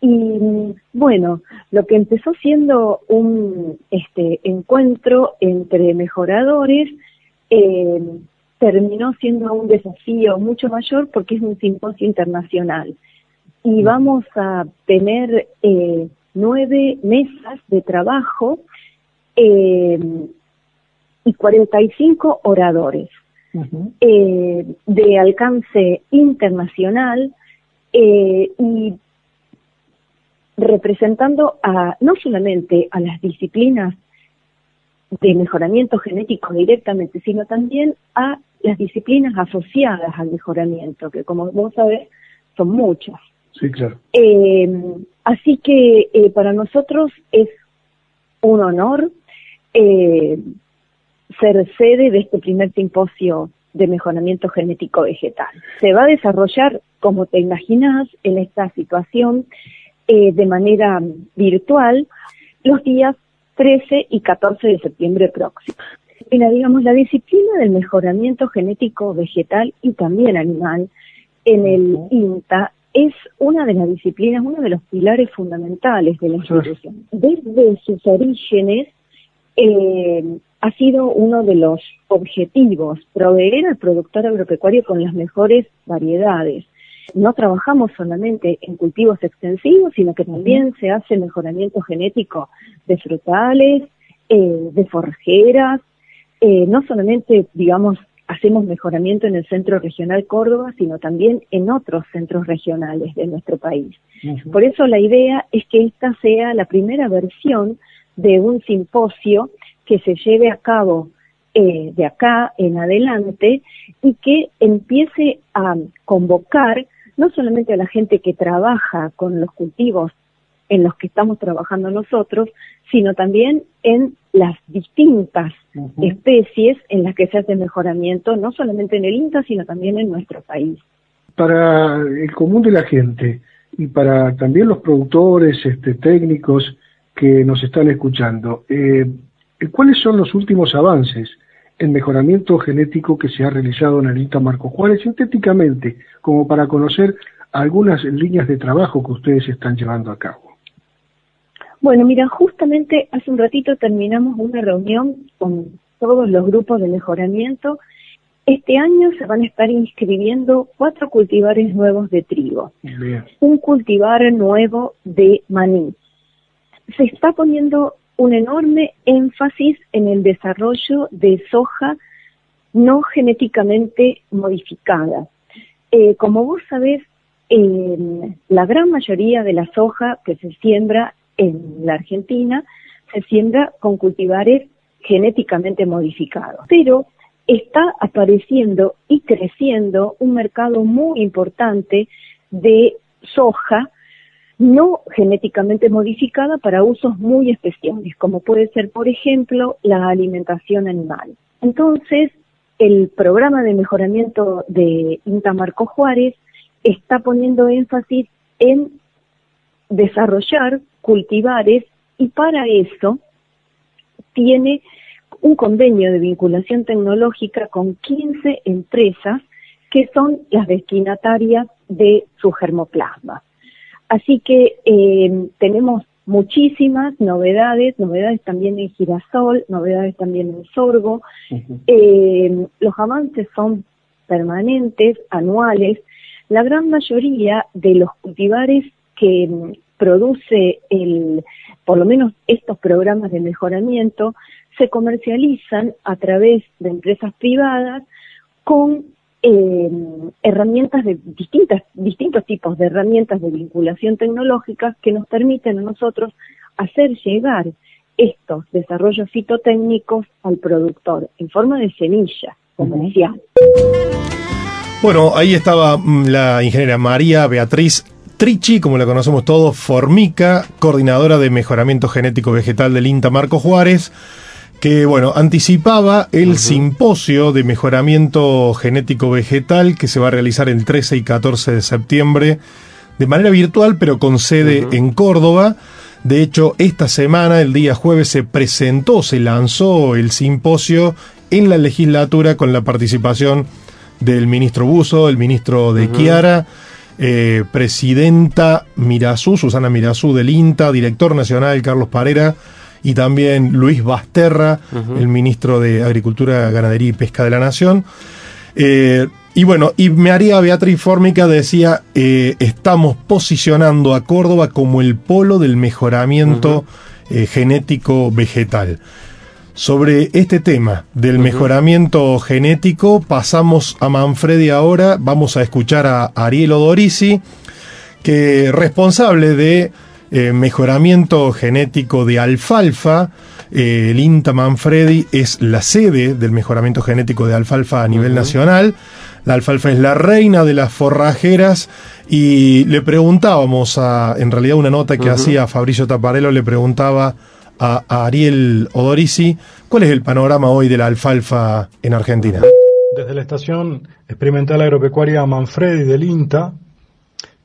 Y bueno, lo que empezó siendo un este encuentro entre mejoradores eh, terminó siendo un desafío mucho mayor porque es un simposio internacional. Y vamos a tener eh, nueve mesas de trabajo eh, y 45 oradores eh, de alcance internacional eh, y representando a no solamente a las disciplinas de mejoramiento genético directamente, sino también a las disciplinas asociadas al mejoramiento, que como vos sabés son muchas. Sí, claro. Eh, así que eh, para nosotros es un honor eh, ser sede de este primer simposio de mejoramiento genético vegetal. Se va a desarrollar, como te imaginas, en esta situación de manera virtual los días 13 y 14 de septiembre próximo. Mira, digamos, la disciplina del mejoramiento genético vegetal y también animal en el INTA es una de las disciplinas, uno de los pilares fundamentales de la institución. Desde sus orígenes eh, ha sido uno de los objetivos, proveer al productor agropecuario con las mejores variedades. No trabajamos solamente en cultivos extensivos, sino que también se hace mejoramiento genético de frutales, eh, de forjeras, eh, no solamente, digamos, hacemos mejoramiento en el Centro Regional Córdoba, sino también en otros centros regionales de nuestro país. Por eso la idea es que esta sea la primera versión de un simposio que se lleve a cabo eh, de acá en adelante y que empiece a convocar no solamente a la gente que trabaja con los cultivos en los que estamos trabajando nosotros, sino también en las distintas especies en las que se hace mejoramiento, no solamente en el INTA, sino también en nuestro país. Para el común de la gente y para también los productores, este, técnicos que nos están escuchando, eh, ¿cuáles son los últimos avances en mejoramiento genético que se ha realizado en el INTA Marco Juárez sintéticamente, como para conocer algunas líneas de trabajo que ustedes están llevando a cabo? Bueno, mira, justamente hace un ratito terminamos una reunión con todos los grupos de mejoramiento. Este año se van a estar inscribiendo cuatro cultivares nuevos de trigo, un cultivar nuevo de maní. Se está poniendo un enorme énfasis en el desarrollo de soja no genéticamente modificada. Eh, como vos sabés, la gran mayoría de la soja que se siembra en la Argentina se siembra con cultivares genéticamente modificados. Pero está apareciendo y creciendo un mercado muy importante de soja no genéticamente modificada para usos muy especiales, como puede ser, por ejemplo, la alimentación animal. Entonces, el programa de mejoramiento de INTA Marco Juárez está poniendo énfasis en desarrollar cultivares y para eso tiene un convenio de vinculación tecnológica con 15 empresas que son las destinatarias de su germoplasma. Así que eh, tenemos muchísimas novedades, novedades también en girasol, novedades también en sorgo. Eh, los avances son permanentes, anuales. La gran mayoría de los cultivares que mm, produce el, por lo menos estos programas de mejoramiento, se comercializan a través de empresas privadas con eh, herramientas de distintas, distintos tipos de herramientas de vinculación tecnológica que nos permiten a nosotros hacer llegar estos desarrollos fitotécnicos al productor en forma de semilla comercial. Bueno, ahí estaba mm, la ingeniera María Beatriz Trichi, como la conocemos todos, Formica, coordinadora de mejoramiento genético vegetal del INTA Marco Juárez que bueno, anticipaba el simposio de mejoramiento genético vegetal que se va a realizar el 13 y 14 de septiembre de manera virtual, pero con sede en Córdoba. De hecho, esta semana, el día jueves, se presentó, se lanzó el simposio en la legislatura con la participación del ministro Buzo, el ministro de Kiara, eh, presidenta Mirazú, Susana Mirazú del INTA, director nacional Carlos Parera, y también Luis Basterra, el ministro de Agricultura, Ganadería y Pesca de la Nación. Eh, y bueno, y María Beatriz Fórmica decía, eh, estamos posicionando a Córdoba como el polo del mejoramiento eh, genético vegetal. Sobre este tema del mejoramiento genético, pasamos a Manfredi ahora, vamos a escuchar a Ariel Odorisi, que responsable de eh, mejoramiento genético de alfalfa. Eh, el INTA Manfredi es la sede del mejoramiento genético de alfalfa a nivel nacional. La alfalfa es la reina de las forrajeras y le preguntábamos a, en realidad una nota que hacía Fabricio Taparello le preguntaba a, a, Ariel Odorisi, ¿cuál es el panorama hoy de la alfalfa en Argentina? Desde la Estación Experimental Agropecuaria Manfredi del INTA,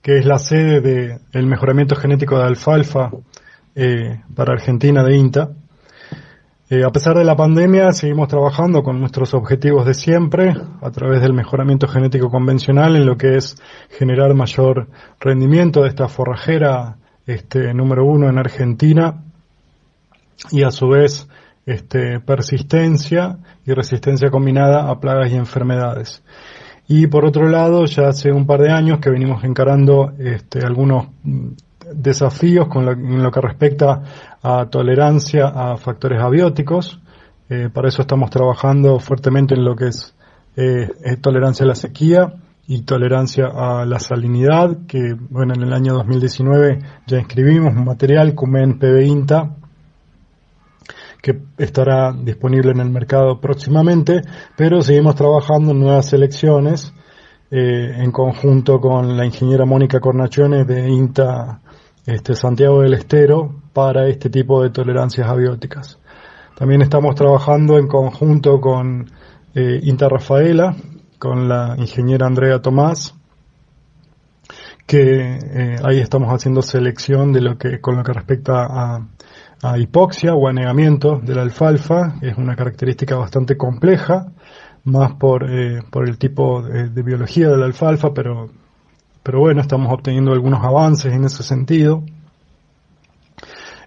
que es la sede del mejoramiento genético de alfalfa eh, para Argentina de INTA. Eh, a pesar de la pandemia, seguimos trabajando con nuestros objetivos de siempre a través del mejoramiento genético convencional en lo que es generar mayor rendimiento de esta forrajera este, número uno en Argentina y a su vez este, persistencia y resistencia combinada a plagas y enfermedades. Y por otro lado, ya hace un par de años que venimos encarando este, algunos mm, desafíos con lo, en lo que respecta a tolerancia a factores abióticos. Eh, para eso estamos trabajando fuertemente en lo que es, eh, tolerancia a la sequía y tolerancia a la salinidad, que bueno, en el año 2019 ya inscribimos un material, Cumen PB que estará disponible en el mercado próximamente, pero seguimos trabajando en nuevas selecciones eh, en conjunto con la ingeniera Mónica Cornachones de INTA este, Santiago del Estero para este tipo de tolerancias abióticas. También estamos trabajando en conjunto con eh, INTA Rafaela, con la ingeniera Andrea Tomás, que eh, ahí estamos haciendo selección de lo que con lo que respecta a a hipoxia o anegamiento de la alfalfa. Es una característica bastante compleja, más por, eh, por el tipo de, biología de la alfalfa, pero, pero bueno, estamos obteniendo algunos avances en ese sentido.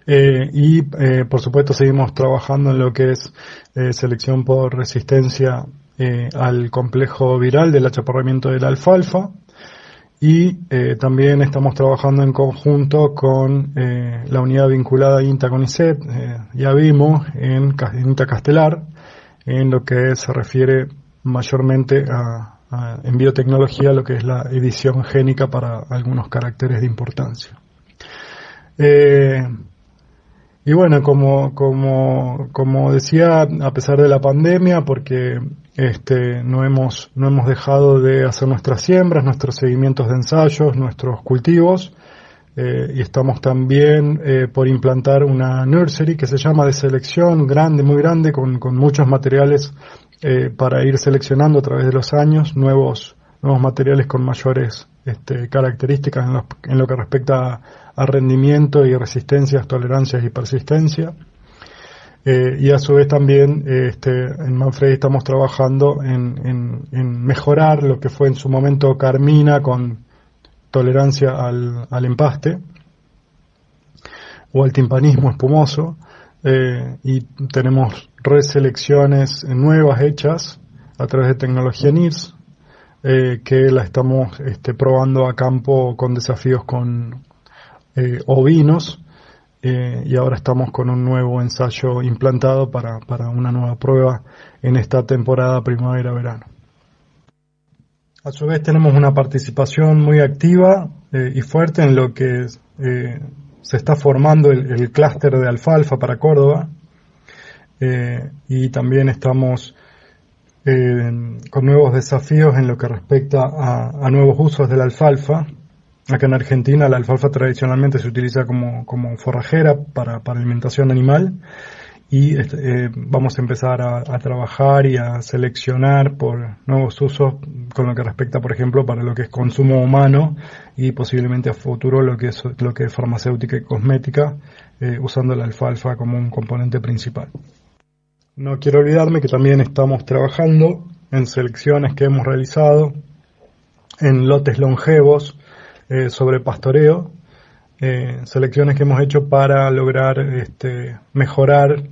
Eh, y eh, por supuesto seguimos trabajando en lo que es selección por resistencia al complejo viral del achaparramiento de la alfalfa y eh, también estamos trabajando en conjunto con eh, la unidad vinculada INTA con ICET, eh, ya vimos, en, INTA Castelar, en lo que se refiere mayormente a, en biotecnología, lo que es la edición génica para algunos caracteres de importancia. Y bueno, como, como, como decía, a pesar de la pandemia, porque este, no hemos, no hemos dejado de hacer nuestras siembras, nuestros seguimientos de ensayos, nuestros cultivos, eh, y estamos también eh, por implantar una nursery que se llama de selección grande, muy grande, con, con muchos materiales eh, para ir seleccionando a través de los años nuevos, nuevos materiales con mayores este, características en en lo que respecta a, a rendimiento y resistencias, tolerancias y persistencia. Eh, y a su vez también eh, este, en Manfredi estamos trabajando en, mejorar lo que fue en su momento Carmina con tolerancia al, al empaste o al timpanismo espumoso eh, y tenemos reselecciones nuevas hechas a través de tecnología NIRS que la estamos este, probando a campo con desafíos con ovinos eh, y ahora estamos con un nuevo ensayo implantado para, para una nueva prueba en esta temporada primavera-verano. A su vez tenemos una participación muy activa eh, y fuerte en lo que eh, se está formando el, clúster de alfalfa para Córdoba y también estamos con nuevos desafíos en lo que respecta a, a nuevos usos de la alfalfa Acá en Argentina la alfalfa tradicionalmente se utiliza como, como forrajera para, para alimentación animal y este, eh, vamos a empezar a, trabajar y a seleccionar por nuevos usos con lo que respecta, por ejemplo, para lo que es consumo humano y posiblemente a futuro lo que es lo que es farmacéutica y cosmética, eh, usando la alfalfa como un componente principal. No quiero olvidarme que también estamos trabajando en selecciones que hemos realizado en lotes longevos eh, sobre pastoreo, eh, selecciones que hemos hecho para lograr este, mejorar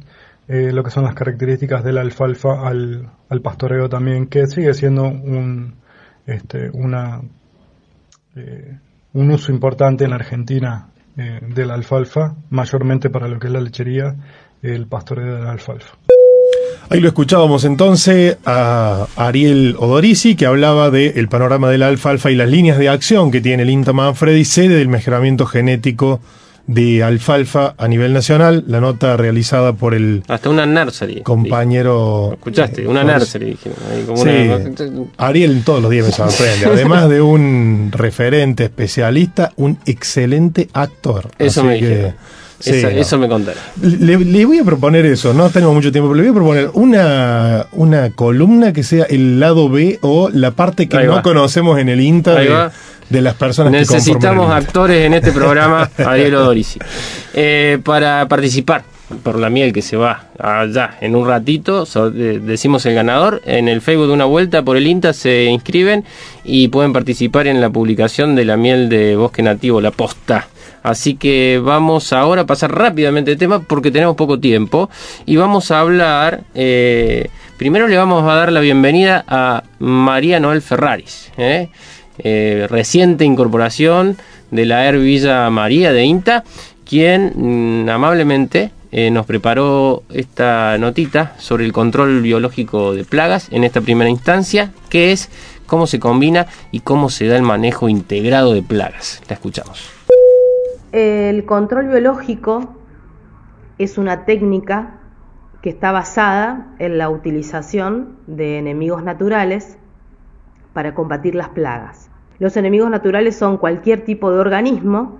eh, lo que son las características de la alfalfa al, al pastoreo también, que sigue siendo un, este, una, un uso importante en Argentina de la alfalfa, mayormente para lo que es la lechería, el pastoreo de la alfalfa. Ahí lo escuchábamos entonces a Ariel Odorisi, que hablaba del panorama de la alfalfa y las líneas de acción que tiene el INTA Manfredi, sede del mejoramiento genético de alfalfa a nivel nacional, la nota realizada por el hasta una nursery compañero escuchaste una nursery Ariel todos los días me sorprende además de un referente especialista un excelente actor. Eso me eso me contará. Le, voy a proponer eso, no tenemos mucho tiempo, pero le voy a proponer una, una columna que sea el lado B o la parte que no conocemos en el INTA de, las personas Necesitamos que actores en este programa, Ariel Odorici, eh, para participar por la miel que se va allá en un ratito. decimos el ganador. En el Facebook de una vuelta por el INTA se inscriben y pueden participar en la publicación de la miel de bosque nativo, la posta. Así que vamos ahora a pasar rápidamente el tema porque tenemos poco tiempo y vamos a hablar, eh, primero le vamos a dar la bienvenida a María Noel Ferraris, ¿eh? Eh, reciente incorporación de la ER Villa María de INTA, quien mm, amablemente nos preparó esta notita sobre el control biológico de plagas en esta primera instancia, que es cómo se combina y cómo se da el manejo integrado de plagas. La escuchamos. El control biológico es una técnica que está basada en la utilización de enemigos naturales para combatir las plagas. Los enemigos naturales son cualquier tipo de organismo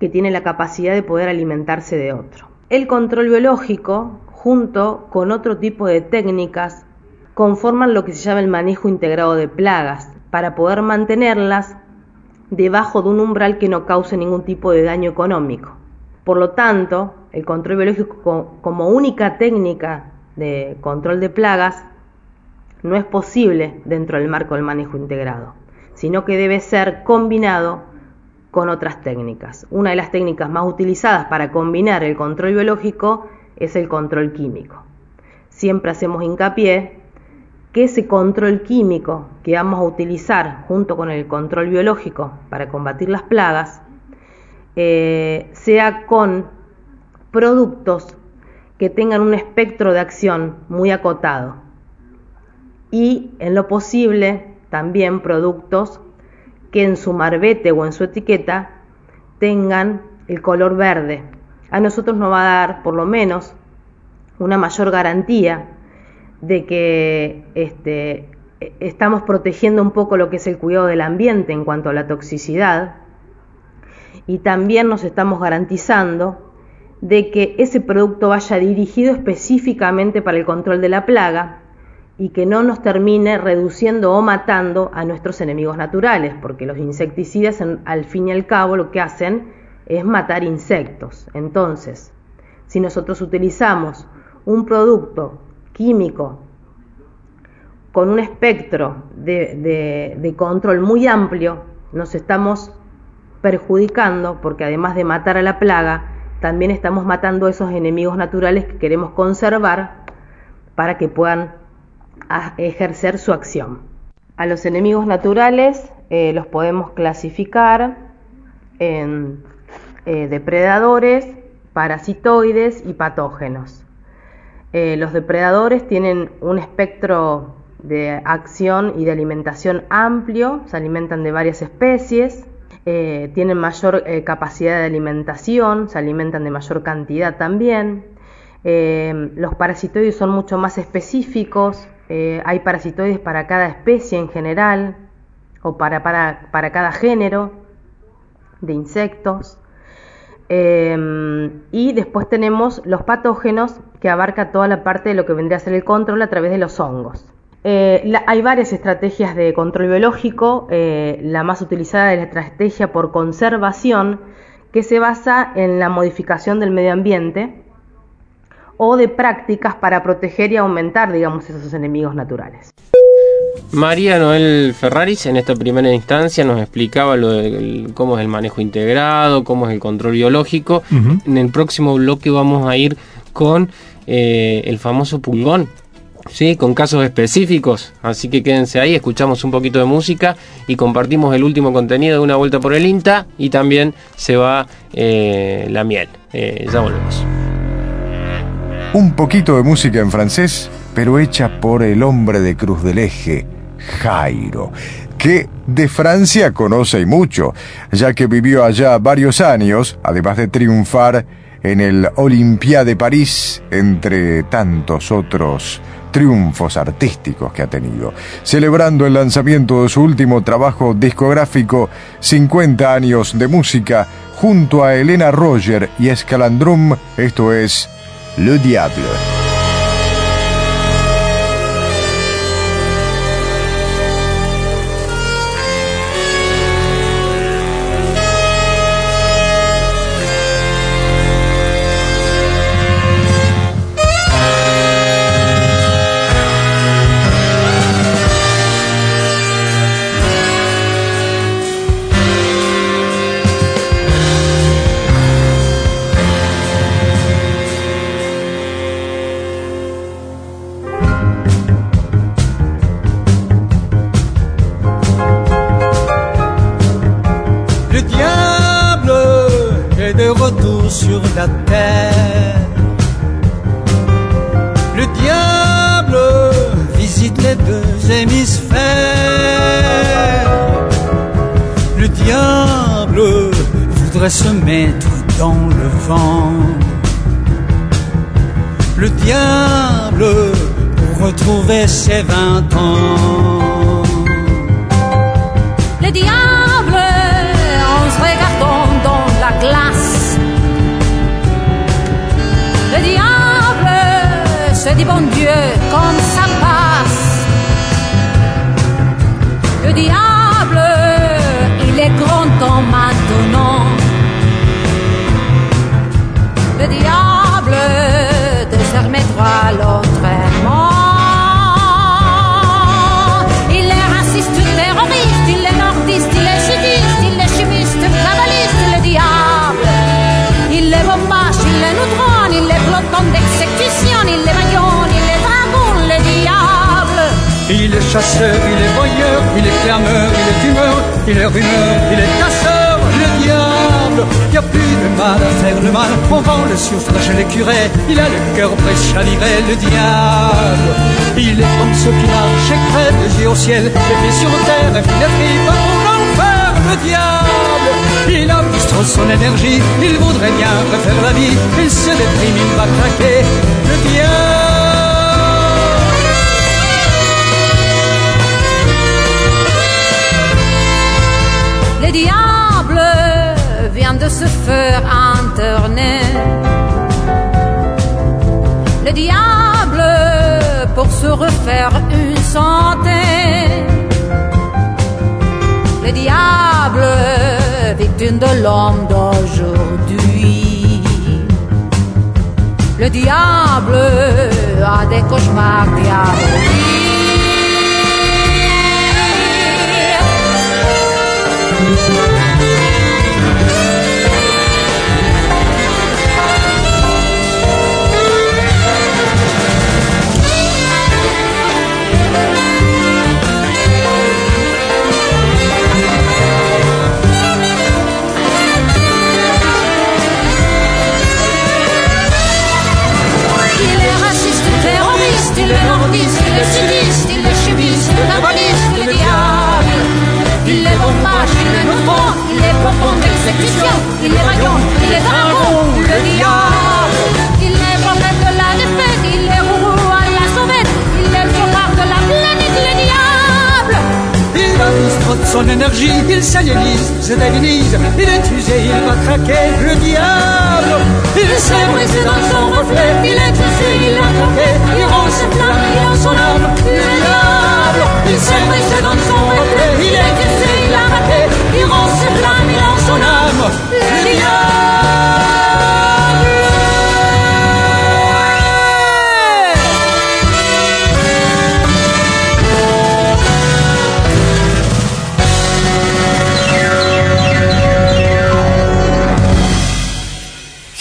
que tiene la capacidad de poder alimentarse de otro. El control biológico, junto con otro tipo de técnicas, conforman lo que se llama el manejo integrado de plagas, para poder mantenerlas debajo de un umbral que no cause ningún tipo de daño económico. Por lo tanto, el control biológico como única técnica de control de plagas no es posible dentro del marco del manejo integrado, sino que debe ser combinado con otras técnicas. Una de las técnicas más utilizadas para combinar el control biológico es el control químico. Siempre hacemos hincapié que ese control químico que vamos a utilizar junto con el control biológico para combatir las plagas eh, sea con productos que tengan un espectro de acción muy acotado y en lo posible también productos que en su marbete o en su etiqueta tengan el color verde. A nosotros nos va a dar por lo menos una mayor garantía de que este, estamos protegiendo un poco lo que es el cuidado del ambiente en cuanto a la toxicidad y también nos estamos garantizando de que ese producto vaya dirigido específicamente para el control de la plaga y que no nos termine reduciendo o matando a nuestros enemigos naturales, porque los insecticidas al fin y al cabo lo que hacen es matar insectos. Entonces, si nosotros utilizamos un producto químico con un espectro de, control muy amplio, nos estamos perjudicando porque además de matar a la plaga, también estamos matando a esos enemigos naturales que queremos conservar para que puedan ejercer su acción. A los enemigos naturales eh, los podemos clasificar en eh, depredadores, parasitoides y patógenos. Eh, los depredadores tienen un espectro de acción y de alimentación amplio, se alimentan de varias especies, eh, tienen mayor eh, capacidad de alimentación, se alimentan de mayor cantidad también. los parasitoides son mucho más específicos, hay parasitoides para cada especie en general o para, para cada género de insectos. Em, y después tenemos los patógenos que abarca toda la parte de lo que vendría a ser el control a través de los hongos. Eh, hay varias estrategias de control biológico. Eh, la más utilizada es la estrategia por conservación, que se basa en la modificación del medio ambiente o de prácticas para proteger y aumentar, digamos, esos enemigos naturales. María Noel Ferraris en esta primera instancia nos explicaba lo de, cómo es el manejo integrado, cómo es el control biológico. En el próximo bloque vamos a ir con eh, el famoso pulgón, ¿sí? con casos específicos. Así que quédense ahí, escuchamos un poquito de música y compartimos el último contenido de una vuelta por el INTA y también se va eh, la miel. Eh, ya volvemos. Un poquito de música en francés, pero hecha por el hombre de Cruz del Eje, Jairo, que de Francia conoce y mucho, ya que vivió allá varios años, además de triunfar en el Olympia de París, entre tantos otros triunfos artísticos que ha tenido, celebrando el lanzamiento de su último trabajo discográfico 50 años de música junto a Elena Roger y Escalandrum, esto es Le Diable. Dit bon Dieu chasseur, il est voyeur, il est clameur, il est humeur, il est rumeur, il est casseur, le diable, qui a plus de mal à faire le mal, on vend le soufre chez les curés, il a le cœur prêt chavirer, le diable. Il est comme ceux qui marchent et crèvent les yeux au ciel, les pieds sur terre, et puis les tripes pour l'enfer, le diable. Il a plus trop son énergie, il voudrait bien refaire la vie, il se déprime, il va craquer, le diable. Diable vient de se faire internet. Le diable pour se refaire une santé. Le diable, victime de l'homme d'aujourd'hui. Le diable a des cauchemars diaboliques. Thank you.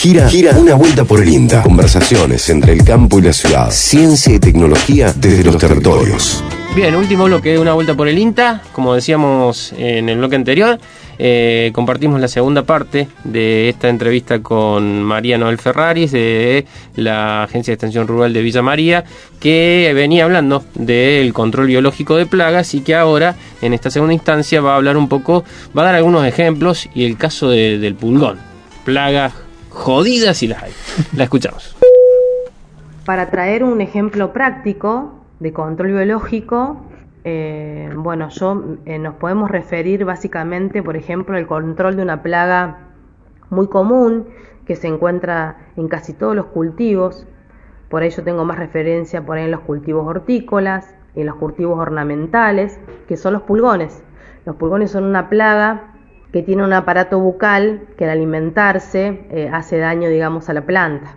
Gira, gira una vuelta por el INTA. Conversaciones entre el campo y la ciudad. Ciencia y tecnología desde los territorios. Bien, último bloque, una vuelta por el INTA. Como decíamos en el bloque anterior, eh, compartimos la segunda parte de esta entrevista con María Noel Ferraris de la Agencia de Extensión Rural de Villa María, que venía hablando del control biológico de plagas y que ahora, en esta segunda instancia, va a hablar un poco, va a dar algunos ejemplos y el caso de- del pulgón. Plagas jodidas si las hay. La escuchamos. Para traer un ejemplo práctico de control biológico, eh, bueno, yo eh, nos podemos referir básicamente, por ejemplo, al control de una plaga muy común que se encuentra en casi todos los cultivos. Por ello tengo más referencia por ahí en los cultivos hortícolas en los cultivos ornamentales, que son los pulgones. Los pulgones son una plaga que tiene un aparato bucal que al alimentarse eh, hace daño, digamos, a la planta.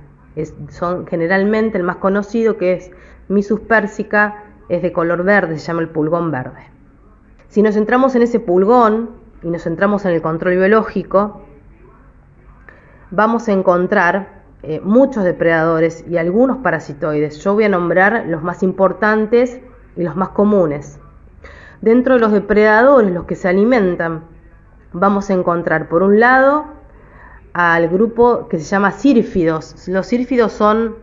Son generalmente el más conocido que es Misus persica, es de color verde, se llama el pulgón verde. Si nos centramos en ese pulgón y nos centramos en el control biológico, vamos a encontrar eh, muchos depredadores y algunos parasitoides. Yo voy a nombrar los más importantes y los más comunes. Dentro de los depredadores, los que se alimentan, vamos a encontrar por un lado al grupo que se llama sírfidos. Los sírfidos son,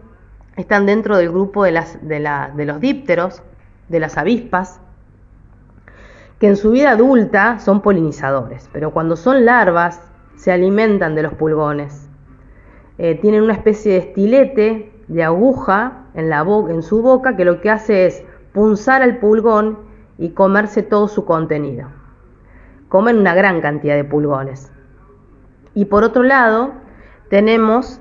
están dentro del grupo de, los dípteros, de las avispas, que en su vida adulta son polinizadores, pero cuando son larvas se alimentan de los pulgones. Eh, tienen una especie de estilete de aguja en, la en su boca que lo que hace es punzar al pulgón y comerse todo su contenido. Comen una gran cantidad de pulgones. Y por otro lado, tenemos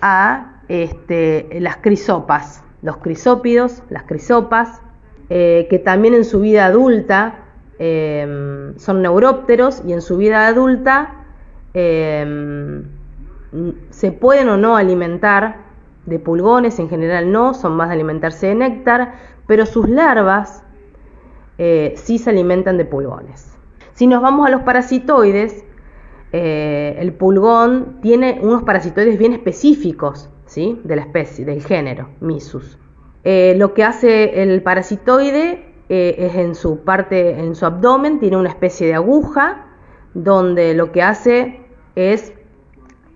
a este, las crisopas, los crisópidos, las crisopas, eh, que también en su vida adulta eh, son neurópteros y en su vida adulta eh, se pueden o no alimentar de pulgones, en general no, son más de alimentarse de néctar, pero sus larvas eh, sí se alimentan de pulgones. Si nos vamos a los parasitoides, eh, el pulgón tiene unos parasitoides bien específicos ¿sí? de la especie, del género, Misus. Eh, lo que hace el parasitoide eh, es en su parte, en su abdomen, tiene una especie de aguja donde lo que hace es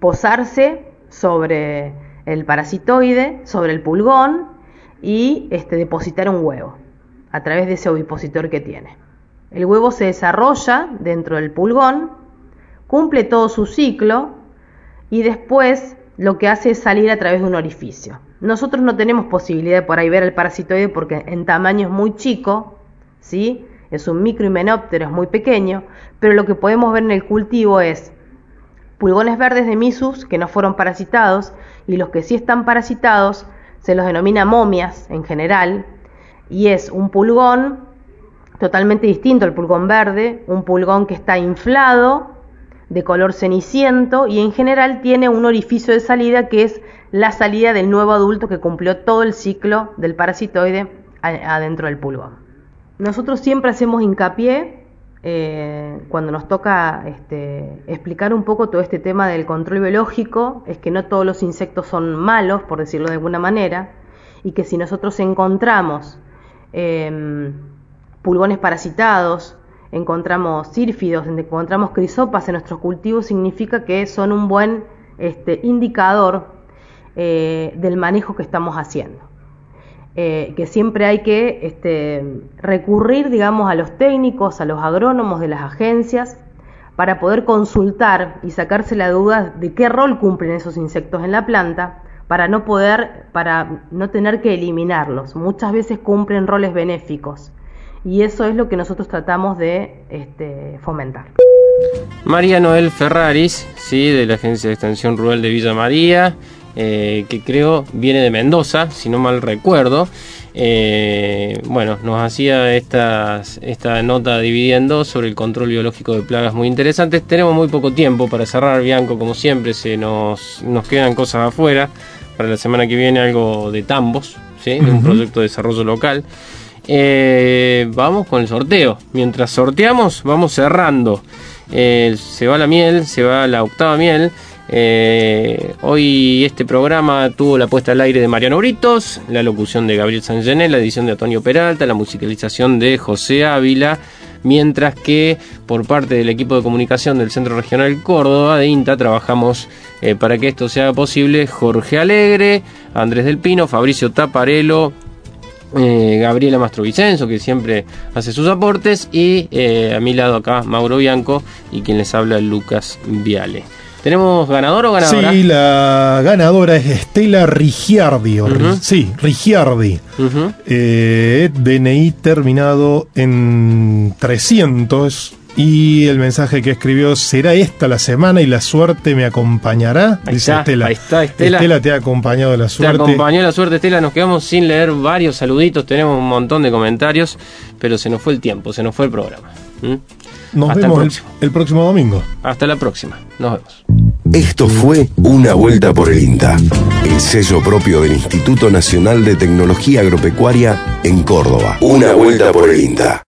posarse sobre el parasitoide, sobre el pulgón y este, depositar un huevo a través de ese ovipositor que tiene. El huevo se desarrolla dentro del pulgón, cumple todo su ciclo y después lo que hace es salir a través de un orificio. Nosotros no tenemos posibilidad de por ahí ver el parasitoide porque en tamaño es muy chico, ¿sí? es un microhimenóptero, es muy pequeño, pero lo que podemos ver en el cultivo es pulgones verdes de misus que no fueron parasitados y los que sí están parasitados se los denomina momias en general y es un pulgón totalmente distinto al pulgón verde, un pulgón que está inflado de color ceniciento y en general tiene un orificio de salida que es la salida del nuevo adulto que cumplió todo el ciclo del parasitoide adentro del pulgón. Nosotros siempre hacemos hincapié eh, cuando nos toca este, explicar un poco todo este tema del control biológico, es que no todos los insectos son malos, por decirlo de alguna manera, y que si nosotros encontramos em, pulgones parasitados, encontramos sírfidos, encontramos crisopas en nuestros cultivos, significa que son un buen este, indicador eh, del manejo que estamos haciendo. Eh, que siempre hay que este, recurrir, digamos, a los técnicos, a los agrónomos de las agencias, para poder consultar y sacarse la duda de qué rol cumplen esos insectos en la planta, para no poder, para no tener que eliminarlos. Muchas veces cumplen roles benéficos y eso es lo que nosotros tratamos de este, fomentar. María Noel Ferraris, sí, de la Agencia de Extensión Rural de Villa María. Eh, que creo viene de Mendoza, si no mal recuerdo. Eh, bueno, nos hacía esta nota dividiendo sobre el control biológico de plagas muy interesantes. Tenemos muy poco tiempo para cerrar, Bianco, como siempre, se nos, nos quedan cosas afuera. Para la semana que viene algo de tambos, ¿sí? de un proyecto de desarrollo local. Eh, vamos con el sorteo. Mientras sorteamos, vamos cerrando. se va la miel, se va la octava miel. Eh, hoy este programa tuvo la puesta al aire de Mariano Britos, la locución de Gabriel Sangené, la edición de Antonio Peralta, la musicalización de José Ávila, mientras que por parte del equipo de comunicación del Centro Regional Córdoba de INTA trabajamos eh, para que esto sea posible Jorge Alegre, Andrés del Pino, Fabricio Taparelo, eh, Gabriela Mastrovicenzo, que siempre hace sus aportes, y a mi lado acá Mauro Bianco y quien les habla Lucas Viale. ¿Tenemos ganador o ganadora? Sí, la ganadora es Estela Rigiardi. Sí, Rigiardi. Eh, DNI terminado en 300. Y el mensaje que escribió, ¿será esta la semana y la suerte me acompañará? Ahí Dice está, Estela. Ahí está, Estela. Estela te ha acompañado la suerte. Te acompañó la suerte, Estela. Nos quedamos sin leer varios saluditos, tenemos un montón de comentarios, pero se nos fue el tiempo, se nos fue el programa. Nos vemos el próximo domingo. Hasta la próxima. Nos vemos. Esto fue Una Vuelta por el INTA, el sello propio del Instituto Nacional de Tecnología Agropecuaria en Córdoba. Una Vuelta por el INTA.